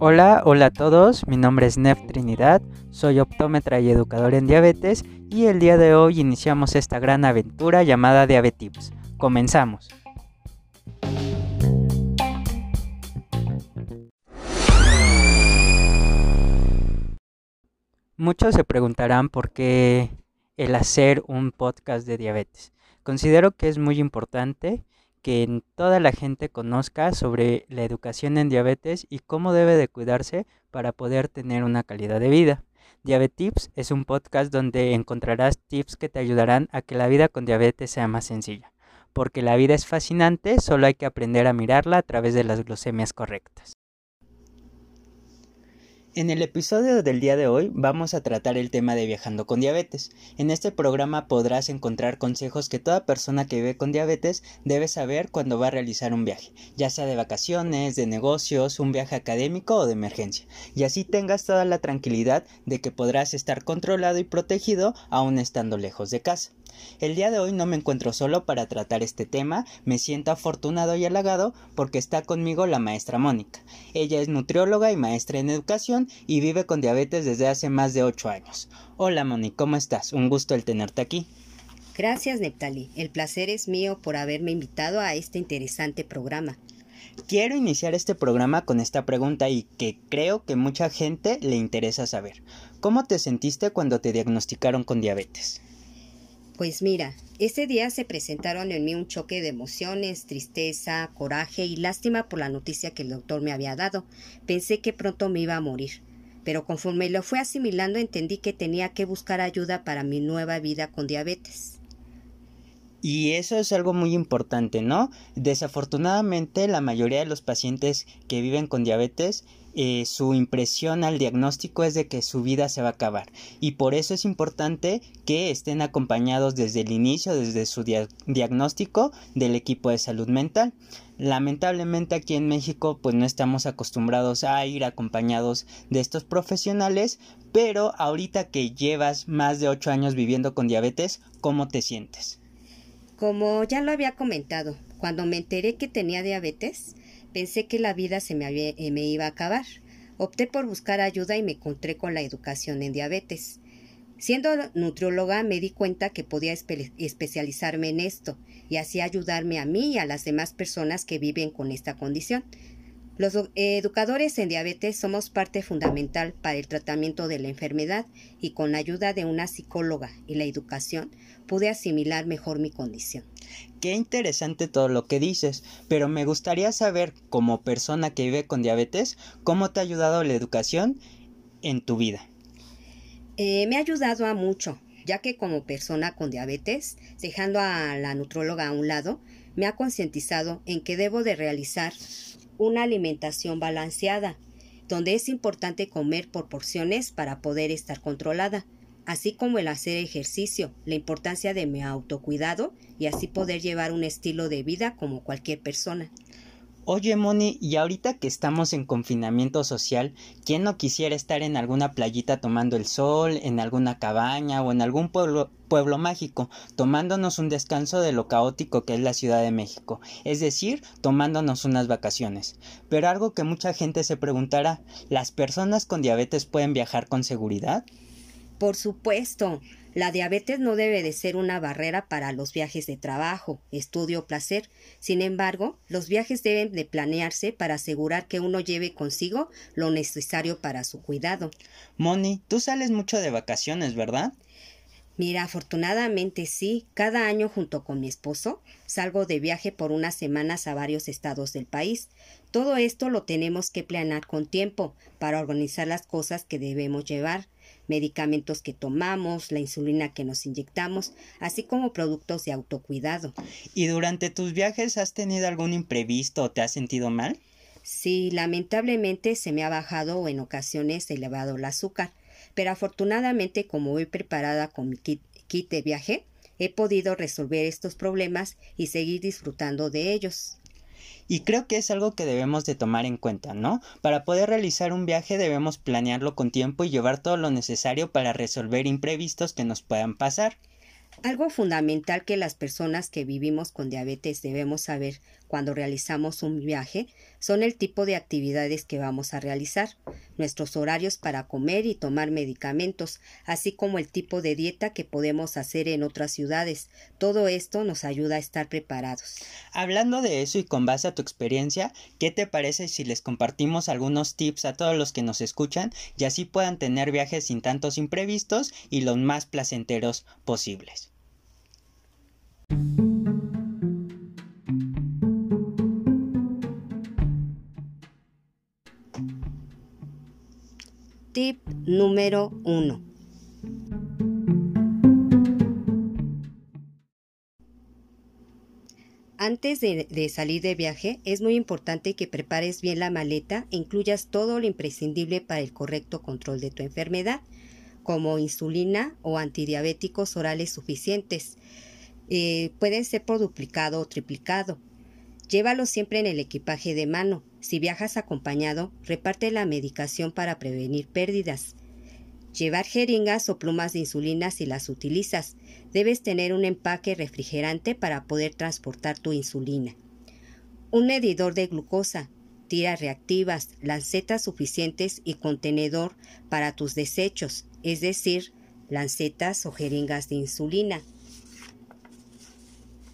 Hola, hola a todos, mi nombre es Nef Trinidad, soy optómetra y educador en diabetes y el día de hoy iniciamos esta gran aventura llamada Diabetips. Comenzamos. Muchos se preguntarán por qué el hacer un podcast de diabetes. Considero que es muy importante que toda la gente conozca sobre la educación en diabetes y cómo debe de cuidarse para poder tener una calidad de vida. Diabetips es un podcast donde encontrarás tips que te ayudarán a que la vida con diabetes sea más sencilla. Porque la vida es fascinante, solo hay que aprender a mirarla a través de las glucemias correctas. En el episodio del día de hoy vamos a tratar el tema de viajando con diabetes. En este programa podrás encontrar consejos que toda persona que vive con diabetes debe saber cuando va a realizar un viaje, ya sea de vacaciones, de negocios, un viaje académico o de emergencia, y así tengas toda la tranquilidad de que podrás estar controlado y protegido aún estando lejos de casa. El día de hoy no me encuentro solo para tratar este tema, me siento afortunado y halagado porque está conmigo la maestra Mónica. Ella es nutrióloga y maestra en educación y vive con diabetes desde hace más de 8 años. Hola Mónica, ¿cómo estás? Un gusto el tenerte aquí. Gracias, Neptali. El placer es mío por haberme invitado a este interesante programa. Quiero iniciar este programa con esta pregunta y que creo que mucha gente le interesa saber. ¿Cómo te sentiste cuando te diagnosticaron con diabetes? Pues mira, ese día se presentaron en mí un choque de emociones, tristeza, coraje y lástima por la noticia que el doctor me había dado. Pensé que pronto me iba a morir. Pero conforme lo fue asimilando entendí que tenía que buscar ayuda para mi nueva vida con diabetes. Y eso es algo muy importante, ¿no? Desafortunadamente la mayoría de los pacientes que viven con diabetes eh, su impresión al diagnóstico es de que su vida se va a acabar y por eso es importante que estén acompañados desde el inicio, desde su diagnóstico del equipo de salud mental. Lamentablemente aquí en México pues no estamos acostumbrados a ir acompañados de estos profesionales, pero ahorita que llevas más de 8 años viviendo con diabetes, ¿cómo te sientes? Como ya lo había comentado, cuando me enteré que tenía diabetes, Pensé que la vida se me, eh, me iba a acabar. Opté por buscar ayuda y me encontré con la educación en diabetes. Siendo nutrióloga me di cuenta que podía especializarme en esto y así ayudarme a mí y a las demás personas que viven con esta condición. Los educadores en diabetes somos parte fundamental para el tratamiento de la enfermedad y con la ayuda de una psicóloga y la educación pude asimilar mejor mi condición. Qué interesante todo lo que dices, pero me gustaría saber, como persona que vive con diabetes, cómo te ha ayudado la educación en tu vida. Eh, me ha ayudado a mucho, ya que como persona con diabetes, dejando a la nutróloga a un lado, me ha concientizado en que debo de realizar una alimentación balanceada, donde es importante comer por porciones para poder estar controlada, así como el hacer ejercicio, la importancia de mi autocuidado y así poder llevar un estilo de vida como cualquier persona. Oye, Moni, y ahorita que estamos en confinamiento social, ¿quién no quisiera estar en alguna playita tomando el sol, en alguna cabaña o en algún pueblo, pueblo mágico, tomándonos un descanso de lo caótico que es la Ciudad de México, es decir, tomándonos unas vacaciones? Pero algo que mucha gente se preguntará, ¿las personas con diabetes pueden viajar con seguridad? Por supuesto. La diabetes no debe de ser una barrera para los viajes de trabajo, estudio o placer. Sin embargo, los viajes deben de planearse para asegurar que uno lleve consigo lo necesario para su cuidado. Moni, tú sales mucho de vacaciones, ¿verdad? Mira, afortunadamente sí, cada año junto con mi esposo salgo de viaje por unas semanas a varios estados del país. Todo esto lo tenemos que planear con tiempo para organizar las cosas que debemos llevar medicamentos que tomamos, la insulina que nos inyectamos, así como productos de autocuidado. ¿Y durante tus viajes has tenido algún imprevisto o te has sentido mal? Sí, lamentablemente se me ha bajado o en ocasiones elevado el azúcar, pero afortunadamente como voy preparada con mi kit, kit de viaje, he podido resolver estos problemas y seguir disfrutando de ellos. Y creo que es algo que debemos de tomar en cuenta, ¿no? Para poder realizar un viaje debemos planearlo con tiempo y llevar todo lo necesario para resolver imprevistos que nos puedan pasar. Algo fundamental que las personas que vivimos con diabetes debemos saber cuando realizamos un viaje son el tipo de actividades que vamos a realizar, nuestros horarios para comer y tomar medicamentos, así como el tipo de dieta que podemos hacer en otras ciudades. Todo esto nos ayuda a estar preparados. Hablando de eso y con base a tu experiencia, ¿qué te parece si les compartimos algunos tips a todos los que nos escuchan y así puedan tener viajes sin tantos imprevistos y los más placenteros posibles? Tip número 1. Antes de, salir de viaje, es muy importante que prepares bien la maleta e incluyas todo lo imprescindible para el correcto control de tu enfermedad, como insulina o antidiabéticos orales suficientes, eh, puede ser por duplicado o triplicado. Llévalo siempre en el equipaje de mano. Si viajas acompañado, reparte la medicación para prevenir pérdidas. Llevar jeringas o plumas de insulina si las utilizas. Debes tener un empaque refrigerante para poder transportar tu insulina. Un medidor de glucosa, tiras reactivas, lancetas suficientes y contenedor para tus desechos, es decir, lancetas o jeringas de insulina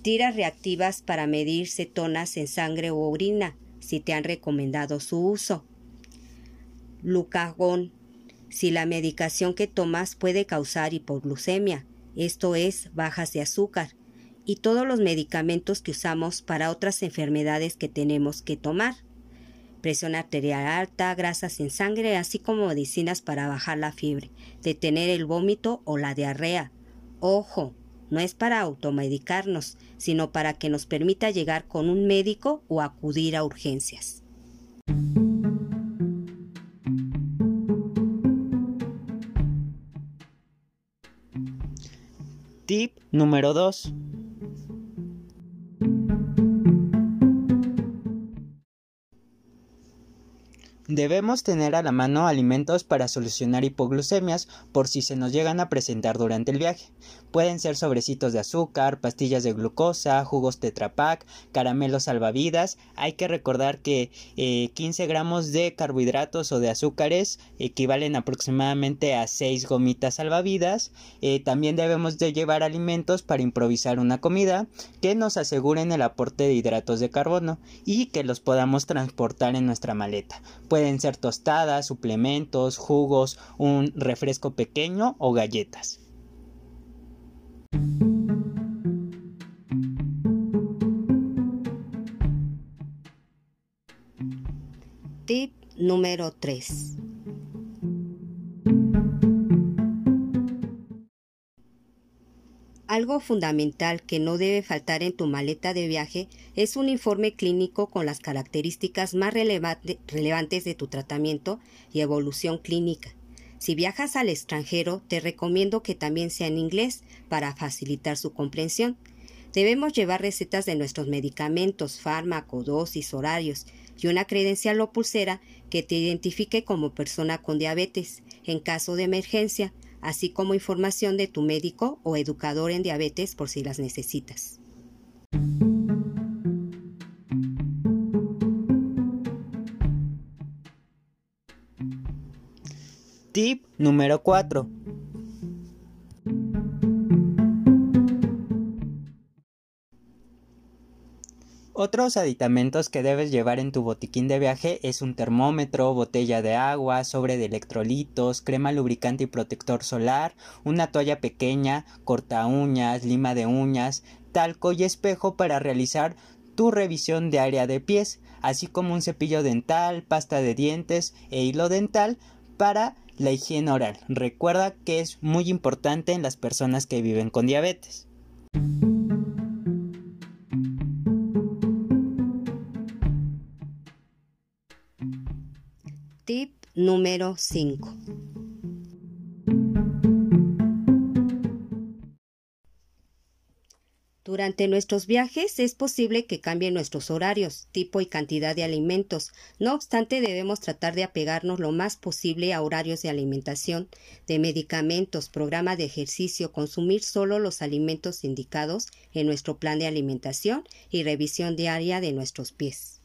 tiras reactivas para medir cetonas en sangre o orina, si te han recomendado su uso. Lucagón, si la medicación que tomas puede causar hipoglucemia, esto es, bajas de azúcar, y todos los medicamentos que usamos para otras enfermedades que tenemos que tomar. Presión arterial alta, grasas en sangre, así como medicinas para bajar la fiebre, detener el vómito o la diarrea. Ojo, no es para automedicarnos, sino para que nos permita llegar con un médico o acudir a urgencias. Tip número 2. Debemos tener a la mano alimentos para solucionar hipoglucemias por si se nos llegan a presentar durante el viaje. Pueden ser sobrecitos de azúcar, pastillas de glucosa, jugos tetrapac, caramelos salvavidas. Hay que recordar que 15 eh, gramos de carbohidratos o de azúcares equivalen aproximadamente a 6 gomitas salvavidas. Eh, también debemos de llevar alimentos para improvisar una comida que nos aseguren el aporte de hidratos de carbono y que los podamos transportar en nuestra maleta. Pueden ser tostadas, suplementos, jugos, un refresco pequeño o galletas. Tip número 3. Algo fundamental que no debe faltar en tu maleta de viaje es un informe clínico con las características más relevantes de tu tratamiento y evolución clínica. Si viajas al extranjero, te recomiendo que también sea en inglés para facilitar su comprensión. Debemos llevar recetas de nuestros medicamentos, fármaco, dosis, horarios y una credencial o pulsera que te identifique como persona con diabetes. En caso de emergencia, así como información de tu médico o educador en diabetes por si las necesitas. Tip número 4. Otros aditamentos que debes llevar en tu botiquín de viaje es un termómetro, botella de agua, sobre de electrolitos, crema lubricante y protector solar, una toalla pequeña, corta uñas, lima de uñas, talco y espejo para realizar tu revisión de área de pies, así como un cepillo dental, pasta de dientes e hilo dental para la higiene oral. Recuerda que es muy importante en las personas que viven con diabetes. Número 5. Tu Durante nuestros viajes es posible que cambien nuestros horarios, tipo y cantidad de alimentos. No obstante, debemos tratar de apegarnos lo más posible a horarios de alimentación, de medicamentos, programa de ejercicio, consumir solo los alimentos indicados en nuestro plan de alimentación y revisión diaria de nuestros pies.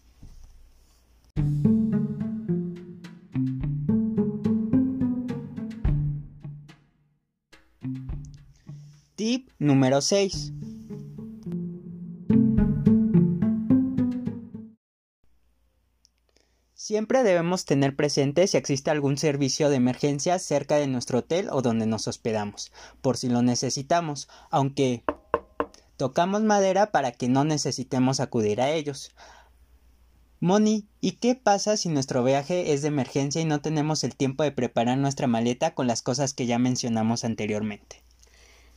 Tip número 6. Siempre debemos tener presente si existe algún servicio de emergencia cerca de nuestro hotel o donde nos hospedamos, por si lo necesitamos, aunque tocamos madera para que no necesitemos acudir a ellos. Moni, ¿y qué pasa si nuestro viaje es de emergencia y no tenemos el tiempo de preparar nuestra maleta con las cosas que ya mencionamos anteriormente?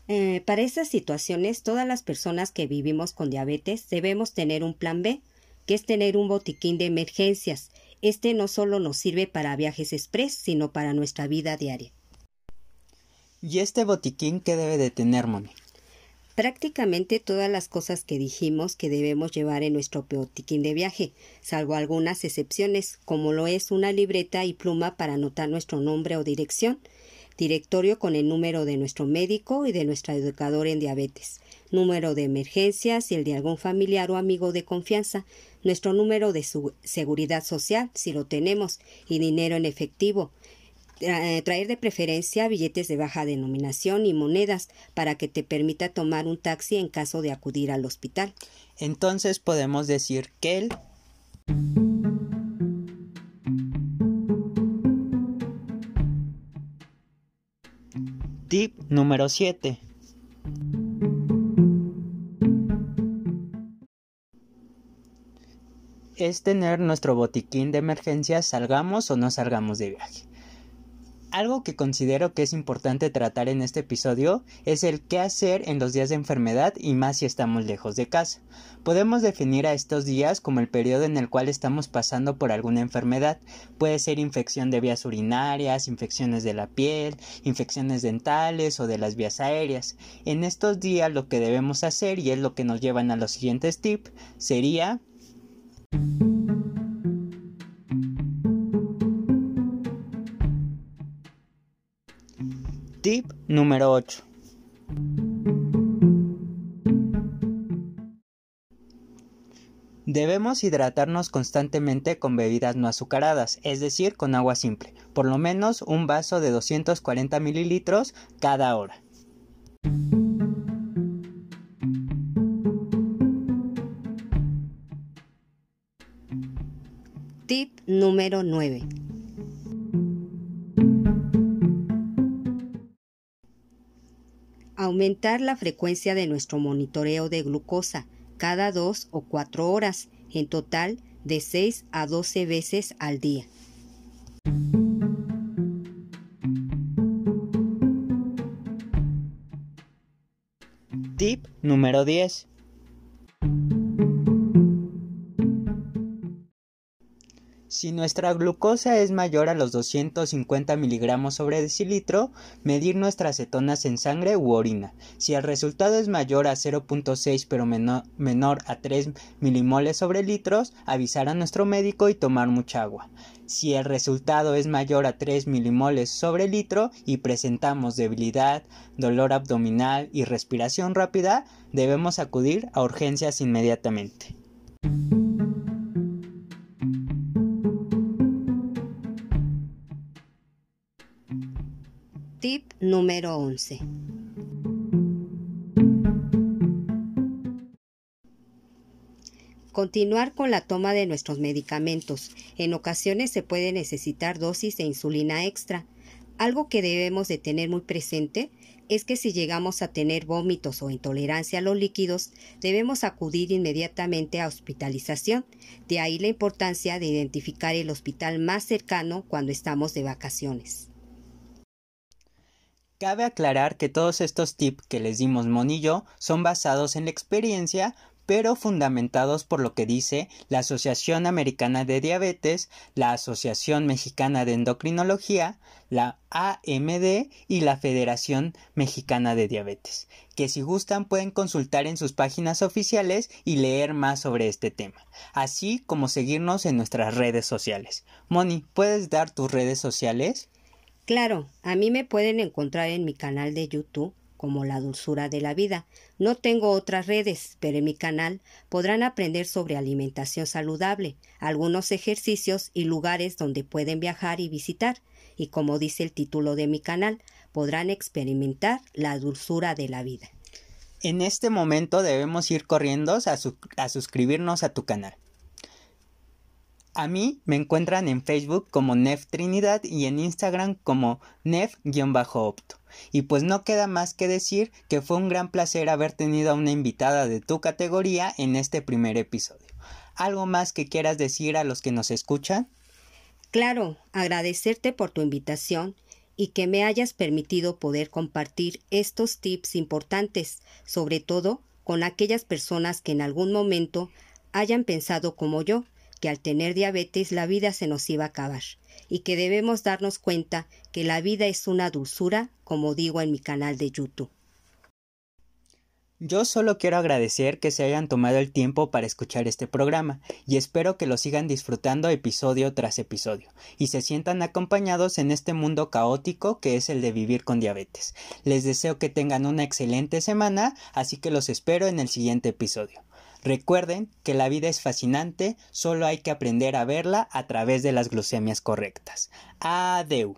Eh, para esas situaciones, todas las personas que vivimos con diabetes debemos tener un plan B, que es tener un botiquín de emergencias este no solo nos sirve para viajes express, sino para nuestra vida diaria. ¿Y este botiquín qué debe de tener, Moni? Prácticamente todas las cosas que dijimos que debemos llevar en nuestro botiquín de viaje, salvo algunas excepciones, como lo es una libreta y pluma para anotar nuestro nombre o dirección, directorio con el número de nuestro médico y de nuestro educador en diabetes, número de emergencias y el de algún familiar o amigo de confianza, nuestro número de seguridad social, si lo tenemos, y dinero en efectivo. Eh, traer de preferencia billetes de baja denominación y monedas para que te permita tomar un taxi en caso de acudir al hospital. Entonces podemos decir que el número 7. es tener nuestro botiquín de emergencia salgamos o no salgamos de viaje. Algo que considero que es importante tratar en este episodio es el qué hacer en los días de enfermedad y más si estamos lejos de casa. Podemos definir a estos días como el periodo en el cual estamos pasando por alguna enfermedad. Puede ser infección de vías urinarias, infecciones de la piel, infecciones dentales o de las vías aéreas. En estos días lo que debemos hacer, y es lo que nos llevan a los siguientes tips, sería Tip número 8. Debemos hidratarnos constantemente con bebidas no azucaradas, es decir, con agua simple, por lo menos un vaso de 240 mililitros cada hora. Tip número 9. Aumentar la frecuencia de nuestro monitoreo de glucosa cada dos o cuatro horas, en total de 6 a 12 veces al día. Tip número 10. Si nuestra glucosa es mayor a los 250 miligramos sobre decilitro, medir nuestras cetonas en sangre u orina. Si el resultado es mayor a 0.6 pero menor, a 3 milimoles sobre litros, avisar a nuestro médico y tomar mucha agua. Si el resultado es mayor a 3 milimoles sobre litro y presentamos debilidad, dolor abdominal y respiración rápida, debemos acudir a urgencias inmediatamente. Tip número 11. Continuar con la toma de nuestros medicamentos. En ocasiones se puede necesitar dosis de insulina extra. Algo que debemos de tener muy presente es que si llegamos a tener vómitos o intolerancia a los líquidos, debemos acudir inmediatamente a hospitalización. De ahí la importancia de identificar el hospital más cercano cuando estamos de vacaciones. Cabe aclarar que todos estos tips que les dimos Mon y yo son basados en la experiencia, pero fundamentados por lo que dice la Asociación Americana de Diabetes, la Asociación Mexicana de Endocrinología, la AMD y la Federación Mexicana de Diabetes, que si gustan pueden consultar en sus páginas oficiales y leer más sobre este tema, así como seguirnos en nuestras redes sociales. Moni, ¿puedes dar tus redes sociales? Claro, a mí me pueden encontrar en mi canal de YouTube como La Dulzura de la Vida. No tengo otras redes, pero en mi canal podrán aprender sobre alimentación saludable, algunos ejercicios y lugares donde pueden viajar y visitar. Y como dice el título de mi canal, podrán experimentar la dulzura de la vida. En este momento debemos ir corriendo a, suscribirnos a tu canal. A mí me encuentran en Facebook como Nef Trinidad y en Instagram como Nef-Opto. Y pues no queda más que decir que fue un gran placer haber tenido a una invitada de tu categoría en este primer episodio. ¿Algo más que quieras decir a los que nos escuchan? Claro, agradecerte por tu invitación y que me hayas permitido poder compartir estos tips importantes, sobre todo con aquellas personas que en algún momento hayan pensado como yo que al tener diabetes la vida se nos iba a acabar y que debemos darnos cuenta que la vida es una dulzura, como digo en mi canal de YouTube. Yo solo quiero agradecer que se hayan tomado el tiempo para escuchar este programa y espero que lo sigan disfrutando episodio tras episodio y se sientan acompañados en este mundo caótico que es el de vivir con diabetes. Les deseo que tengan una excelente semana, así que los espero en el siguiente episodio. Recuerden que la vida es fascinante, solo hay que aprender a verla a través de las glucemias correctas. Adeu.